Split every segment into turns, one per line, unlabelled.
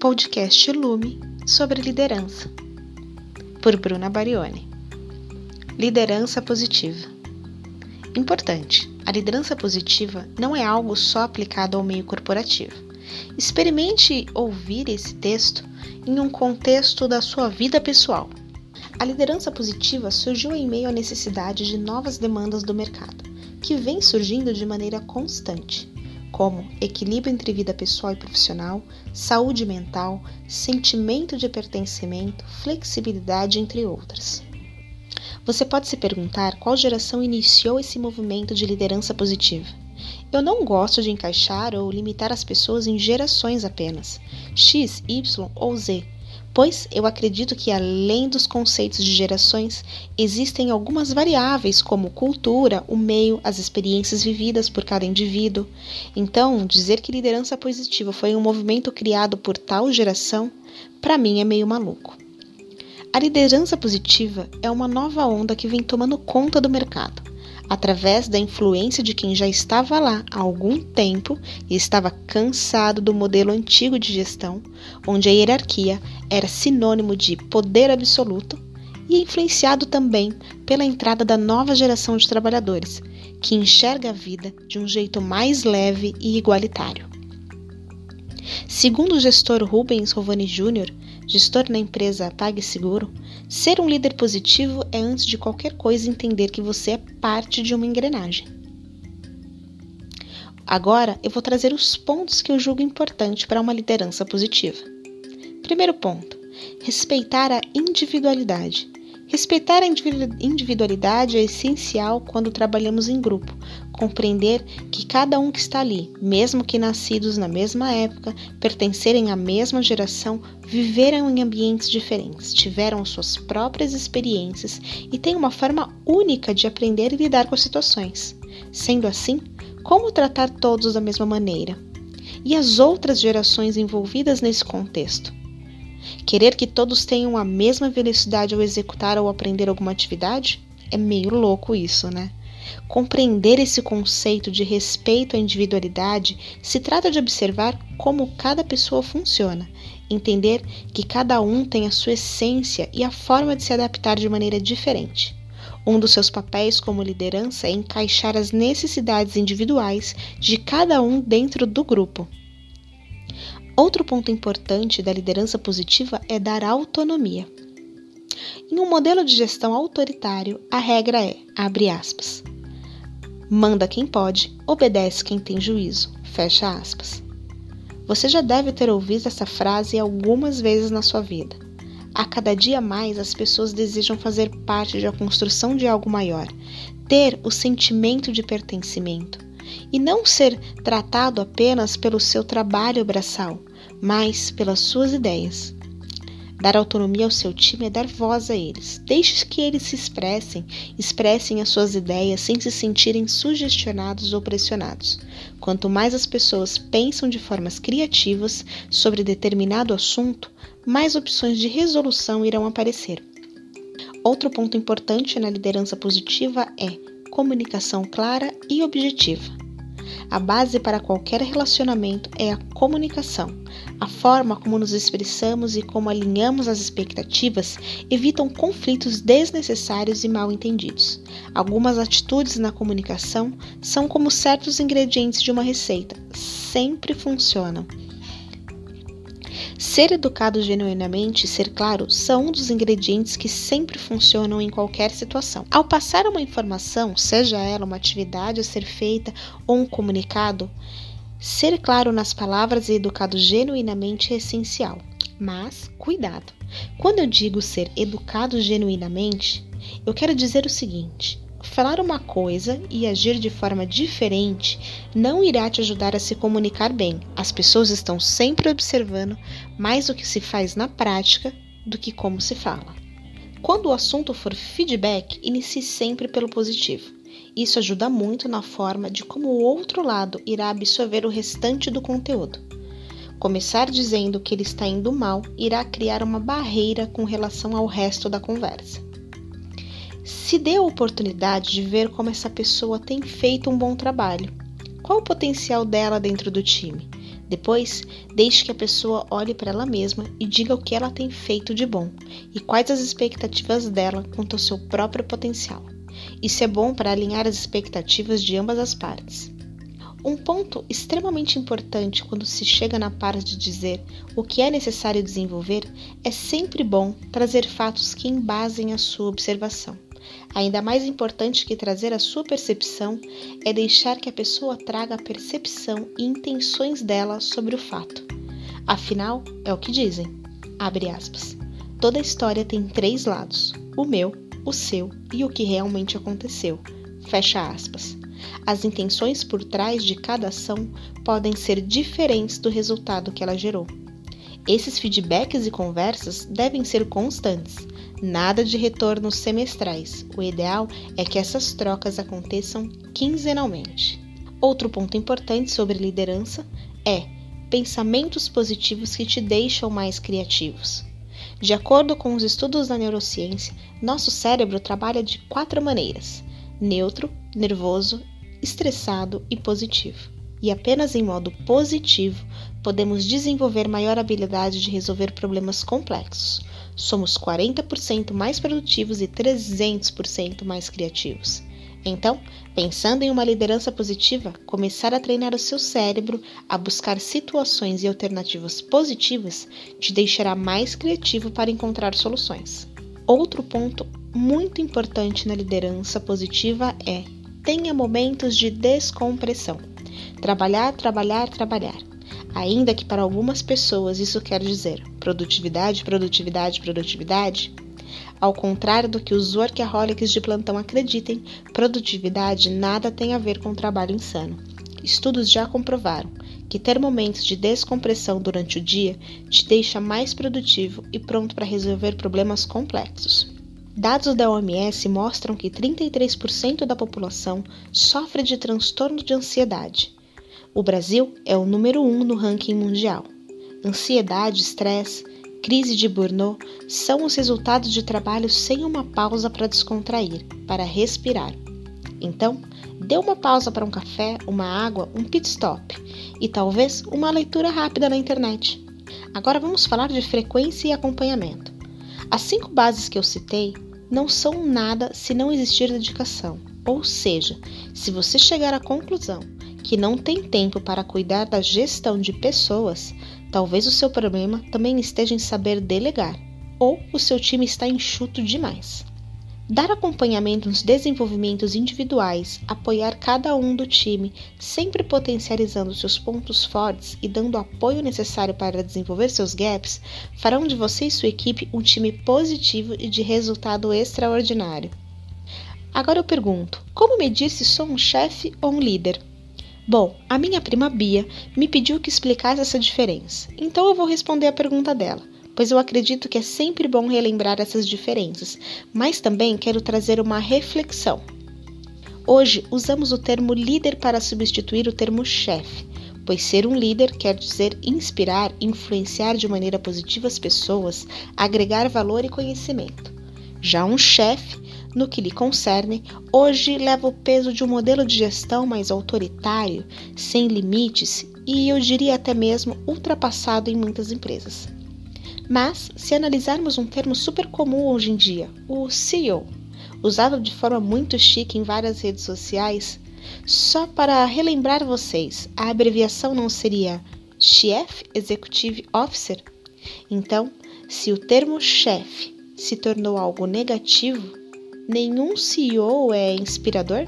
podcast Lume sobre liderança, por Bruna Barione. Liderança positiva. Importante: a liderança positiva não é algo só aplicado ao meio corporativo. Experimente ouvir esse texto em um contexto da sua vida pessoal. A liderança positiva surgiu em meio à necessidade de novas demandas do mercado, que vem surgindo de maneira constante como equilíbrio entre vida pessoal e profissional, saúde mental, sentimento de pertencimento, flexibilidade, entre outras. Você pode se perguntar qual geração iniciou esse movimento de liderança positiva. Eu não gosto de encaixar ou limitar as pessoas em gerações apenas, X, Y ou Z pois eu acredito que, além dos conceitos de gerações, existem algumas variáveis como cultura, o meio, as experiências vividas por cada indivíduo. Então, dizer que liderança positiva foi um movimento criado por tal geração, para mim é meio maluco. A liderança positiva é uma nova onda que vem tomando conta do mercado através da influência de quem já estava lá há algum tempo e estava cansado do modelo antigo de gestão, onde a hierarquia era sinônimo de poder absoluto, e influenciado também pela entrada da nova geração de trabalhadores, que enxerga a vida de um jeito mais leve e igualitário. Segundo o gestor Rubens Rovani Jr., gestor na empresa PagSeguro, ser um líder positivo é, antes de qualquer coisa, entender que você é parte de uma engrenagem. Agora eu vou trazer os pontos que eu julgo importante para uma liderança positiva. Primeiro ponto: respeitar a individualidade. Respeitar a individualidade é essencial quando trabalhamos em grupo. Compreender que cada um que está ali, mesmo que nascidos na mesma época, pertencerem à mesma geração, viveram em ambientes diferentes, tiveram suas próprias experiências e têm uma forma única de aprender e lidar com as situações. Sendo assim, como tratar todos da mesma maneira? E as outras gerações envolvidas nesse contexto? Querer que todos tenham a mesma velocidade ao executar ou aprender alguma atividade? É meio louco isso, né? Compreender esse conceito de respeito à individualidade se trata de observar como cada pessoa funciona, entender que cada um tem a sua essência e a forma de se adaptar de maneira diferente. Um dos seus papéis como liderança é encaixar as necessidades individuais de cada um dentro do grupo. Outro ponto importante da liderança positiva é dar autonomia. Em um modelo de gestão autoritário, a regra é, abre aspas, manda quem pode, obedece quem tem juízo, fecha aspas. Você já deve ter ouvido essa frase algumas vezes na sua vida. A cada dia mais as pessoas desejam fazer parte da construção de algo maior, ter o sentimento de pertencimento e não ser tratado apenas pelo seu trabalho braçal, mas pelas suas ideias. Dar autonomia ao seu time é dar voz a eles. Deixe que eles se expressem, expressem as suas ideias sem se sentirem sugestionados ou pressionados. Quanto mais as pessoas pensam de formas criativas sobre determinado assunto, mais opções de resolução irão aparecer. Outro ponto importante na liderança positiva é comunicação clara e objetiva. A base para qualquer relacionamento é a comunicação. A forma como nos expressamos e como alinhamos as expectativas evitam conflitos desnecessários e mal entendidos. Algumas atitudes na comunicação são como certos ingredientes de uma receita, sempre funcionam. Ser educado genuinamente e ser claro são um dos ingredientes que sempre funcionam em qualquer situação. Ao passar uma informação, seja ela uma atividade a ser feita ou um comunicado, ser claro nas palavras e educado genuinamente é essencial. Mas, cuidado! Quando eu digo ser educado genuinamente, eu quero dizer o seguinte: Falar uma coisa e agir de forma diferente não irá te ajudar a se comunicar bem. As pessoas estão sempre observando mais o que se faz na prática do que como se fala. Quando o assunto for feedback, inicie sempre pelo positivo. Isso ajuda muito na forma de como o outro lado irá absorver o restante do conteúdo. Começar dizendo que ele está indo mal irá criar uma barreira com relação ao resto da conversa. Se dê a oportunidade de ver como essa pessoa tem feito um bom trabalho. Qual o potencial dela dentro do time? Depois, deixe que a pessoa olhe para ela mesma e diga o que ela tem feito de bom e quais as expectativas dela quanto ao seu próprio potencial. Isso é bom para alinhar as expectativas de ambas as partes. Um ponto extremamente importante quando se chega na parte de dizer o que é necessário desenvolver é sempre bom trazer fatos que embasem a sua observação. Ainda mais importante que trazer a sua percepção é deixar que a pessoa traga a percepção e intenções dela sobre o fato. Afinal, é o que dizem. Abre aspas. Toda história tem três lados: o meu, o seu e o que realmente aconteceu. Fecha aspas. As intenções por trás de cada ação podem ser diferentes do resultado que ela gerou. Esses feedbacks e conversas devem ser constantes, nada de retornos semestrais. O ideal é que essas trocas aconteçam quinzenalmente. Outro ponto importante sobre liderança é pensamentos positivos que te deixam mais criativos. De acordo com os estudos da neurociência, nosso cérebro trabalha de quatro maneiras: neutro, nervoso, estressado e positivo. E apenas em modo positivo podemos desenvolver maior habilidade de resolver problemas complexos. Somos 40% mais produtivos e 300% mais criativos. Então, pensando em uma liderança positiva, começar a treinar o seu cérebro a buscar situações e alternativas positivas te deixará mais criativo para encontrar soluções. Outro ponto muito importante na liderança positiva é tenha momentos de descompressão. Trabalhar, trabalhar, trabalhar. Ainda que para algumas pessoas isso quer dizer produtividade, produtividade, produtividade, ao contrário do que os workaholics de plantão acreditem, produtividade nada tem a ver com trabalho insano. Estudos já comprovaram que ter momentos de descompressão durante o dia te deixa mais produtivo e pronto para resolver problemas complexos. Dados da OMS mostram que 33% da população sofre de transtorno de ansiedade. O Brasil é o número um no ranking mundial. Ansiedade, estresse, crise de burnout são os resultados de trabalho sem uma pausa para descontrair, para respirar. Então, dê uma pausa para um café, uma água, um pit stop e talvez uma leitura rápida na internet. Agora vamos falar de frequência e acompanhamento. As cinco bases que eu citei não são nada se não existir dedicação. Ou seja, se você chegar à conclusão que não tem tempo para cuidar da gestão de pessoas, Talvez o seu problema também esteja em saber delegar, ou o seu time está enxuto demais. Dar acompanhamento nos desenvolvimentos individuais, apoiar cada um do time, sempre potencializando seus pontos fortes e dando o apoio necessário para desenvolver seus gaps, farão de você e sua equipe um time positivo e de resultado extraordinário. Agora eu pergunto: como medir se sou um chefe ou um líder? Bom, a minha prima Bia me pediu que explicasse essa diferença, então eu vou responder a pergunta dela, pois eu acredito que é sempre bom relembrar essas diferenças, mas também quero trazer uma reflexão. Hoje usamos o termo líder para substituir o termo chefe, pois ser um líder quer dizer inspirar, influenciar de maneira positiva as pessoas, agregar valor e conhecimento. Já um chefe no que lhe concerne, hoje leva o peso de um modelo de gestão mais autoritário, sem limites e eu diria até mesmo ultrapassado em muitas empresas. Mas, se analisarmos um termo super comum hoje em dia, o CEO, usado de forma muito chique em várias redes sociais, só para relembrar vocês, a abreviação não seria Chief Executive Officer? Então, se o termo chefe se tornou algo negativo, Nenhum CEO é inspirador?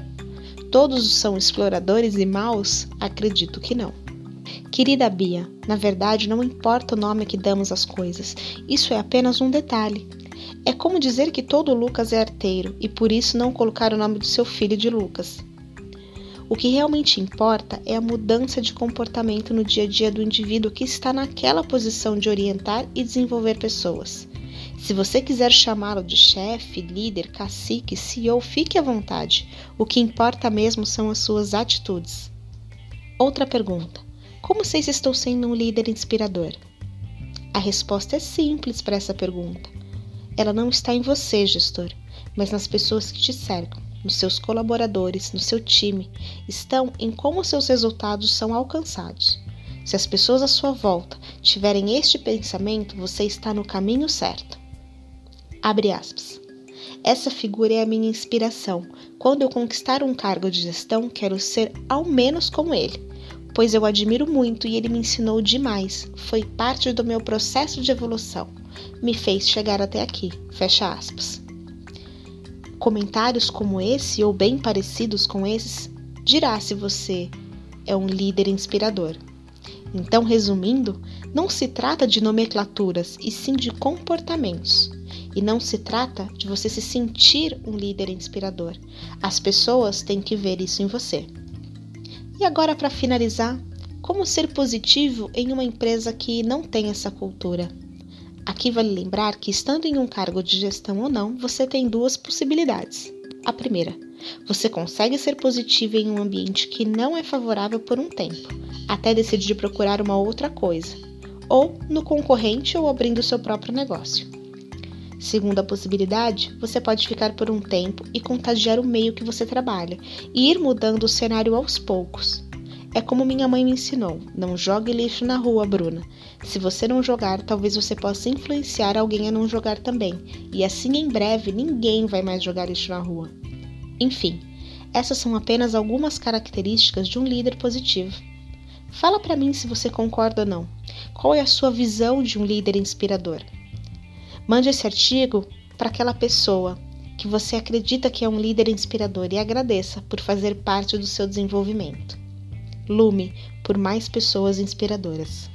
Todos são exploradores e maus? Acredito que não. Querida Bia, na verdade não importa o nome que damos às coisas, isso é apenas um detalhe. É como dizer que todo Lucas é arteiro e por isso não colocar o nome do seu filho de Lucas. O que realmente importa é a mudança de comportamento no dia a dia do indivíduo que está naquela posição de orientar e desenvolver pessoas. Se você quiser chamá-lo de chefe, líder, cacique, CEO, fique à vontade. O que importa mesmo são as suas atitudes. Outra pergunta: Como sei se estou sendo um líder inspirador? A resposta é simples para essa pergunta. Ela não está em você, gestor, mas nas pessoas que te cercam, nos seus colaboradores, no seu time, estão em como seus resultados são alcançados. Se as pessoas à sua volta tiverem este pensamento, você está no caminho certo. Abre aspas. Essa figura é a minha inspiração. Quando eu conquistar um cargo de gestão, quero ser ao menos como ele, pois eu admiro muito e ele me ensinou demais. Foi parte do meu processo de evolução. Me fez chegar até aqui. Fecha aspas. Comentários como esse ou bem parecidos com esses dirá se você é um líder inspirador. Então, resumindo, não se trata de nomenclaturas, e sim de comportamentos. E não se trata de você se sentir um líder inspirador. As pessoas têm que ver isso em você. E agora, para finalizar, como ser positivo em uma empresa que não tem essa cultura? Aqui vale lembrar que, estando em um cargo de gestão ou não, você tem duas possibilidades. A primeira, você consegue ser positivo em um ambiente que não é favorável por um tempo, até decidir procurar uma outra coisa, ou no concorrente ou abrindo seu próprio negócio. Segunda possibilidade, você pode ficar por um tempo e contagiar o meio que você trabalha e ir mudando o cenário aos poucos. É como minha mãe me ensinou: não jogue lixo na rua, Bruna. Se você não jogar, talvez você possa influenciar alguém a não jogar também, e assim em breve ninguém vai mais jogar lixo na rua. Enfim, essas são apenas algumas características de um líder positivo. Fala para mim se você concorda ou não. Qual é a sua visão de um líder inspirador? Mande esse artigo para aquela pessoa que você acredita que é um líder inspirador e agradeça por fazer parte do seu desenvolvimento. Lume por mais pessoas inspiradoras.